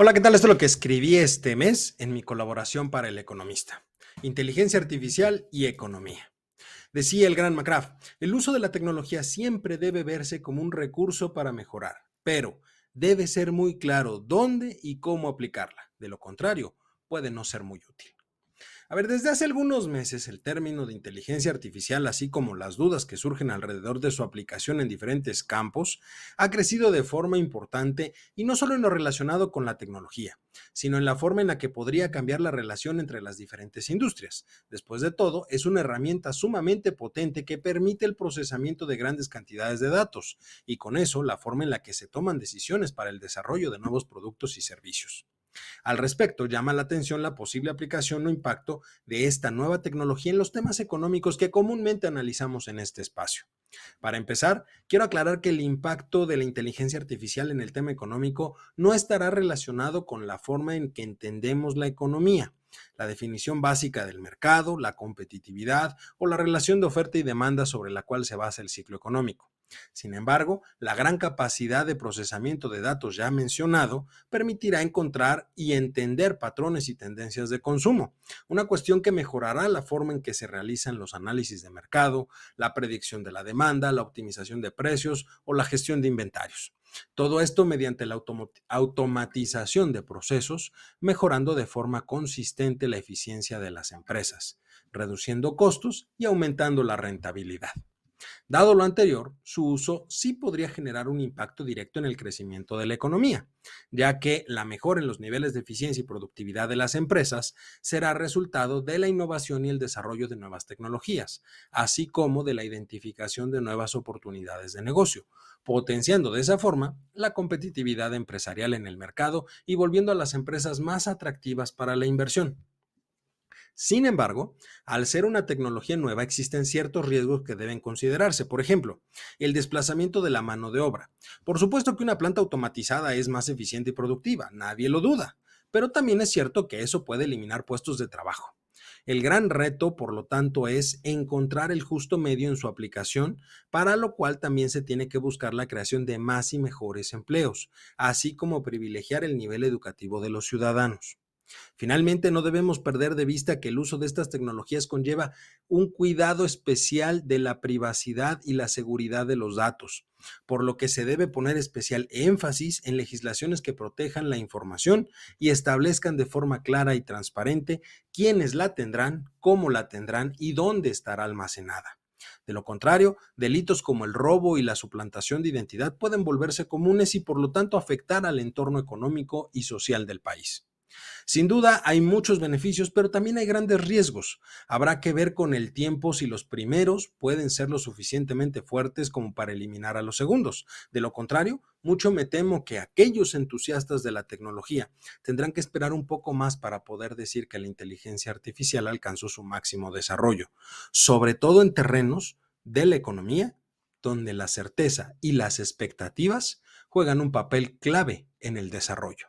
Hola, ¿qué tal? Esto es lo que escribí este mes en mi colaboración para El Economista. Inteligencia artificial y economía. Decía el gran McCraft, el uso de la tecnología siempre debe verse como un recurso para mejorar, pero debe ser muy claro dónde y cómo aplicarla. De lo contrario, puede no ser muy útil. A ver, desde hace algunos meses el término de inteligencia artificial, así como las dudas que surgen alrededor de su aplicación en diferentes campos, ha crecido de forma importante y no solo en lo relacionado con la tecnología, sino en la forma en la que podría cambiar la relación entre las diferentes industrias. Después de todo, es una herramienta sumamente potente que permite el procesamiento de grandes cantidades de datos y con eso la forma en la que se toman decisiones para el desarrollo de nuevos productos y servicios. Al respecto, llama la atención la posible aplicación o impacto de esta nueva tecnología en los temas económicos que comúnmente analizamos en este espacio. Para empezar, quiero aclarar que el impacto de la inteligencia artificial en el tema económico no estará relacionado con la forma en que entendemos la economía, la definición básica del mercado, la competitividad o la relación de oferta y demanda sobre la cual se basa el ciclo económico. Sin embargo, la gran capacidad de procesamiento de datos ya mencionado permitirá encontrar y entender patrones y tendencias de consumo, una cuestión que mejorará la forma en que se realizan los análisis de mercado, la predicción de la demanda, la optimización de precios o la gestión de inventarios. Todo esto mediante la automatización de procesos, mejorando de forma consistente la eficiencia de las empresas, reduciendo costos y aumentando la rentabilidad. Dado lo anterior, su uso sí podría generar un impacto directo en el crecimiento de la economía, ya que la mejora en los niveles de eficiencia y productividad de las empresas será resultado de la innovación y el desarrollo de nuevas tecnologías, así como de la identificación de nuevas oportunidades de negocio, potenciando de esa forma la competitividad empresarial en el mercado y volviendo a las empresas más atractivas para la inversión. Sin embargo, al ser una tecnología nueva existen ciertos riesgos que deben considerarse. Por ejemplo, el desplazamiento de la mano de obra. Por supuesto que una planta automatizada es más eficiente y productiva, nadie lo duda, pero también es cierto que eso puede eliminar puestos de trabajo. El gran reto, por lo tanto, es encontrar el justo medio en su aplicación, para lo cual también se tiene que buscar la creación de más y mejores empleos, así como privilegiar el nivel educativo de los ciudadanos. Finalmente, no debemos perder de vista que el uso de estas tecnologías conlleva un cuidado especial de la privacidad y la seguridad de los datos, por lo que se debe poner especial énfasis en legislaciones que protejan la información y establezcan de forma clara y transparente quiénes la tendrán, cómo la tendrán y dónde estará almacenada. De lo contrario, delitos como el robo y la suplantación de identidad pueden volverse comunes y por lo tanto afectar al entorno económico y social del país. Sin duda hay muchos beneficios, pero también hay grandes riesgos. Habrá que ver con el tiempo si los primeros pueden ser lo suficientemente fuertes como para eliminar a los segundos. De lo contrario, mucho me temo que aquellos entusiastas de la tecnología tendrán que esperar un poco más para poder decir que la inteligencia artificial alcanzó su máximo desarrollo, sobre todo en terrenos de la economía donde la certeza y las expectativas juegan un papel clave en el desarrollo.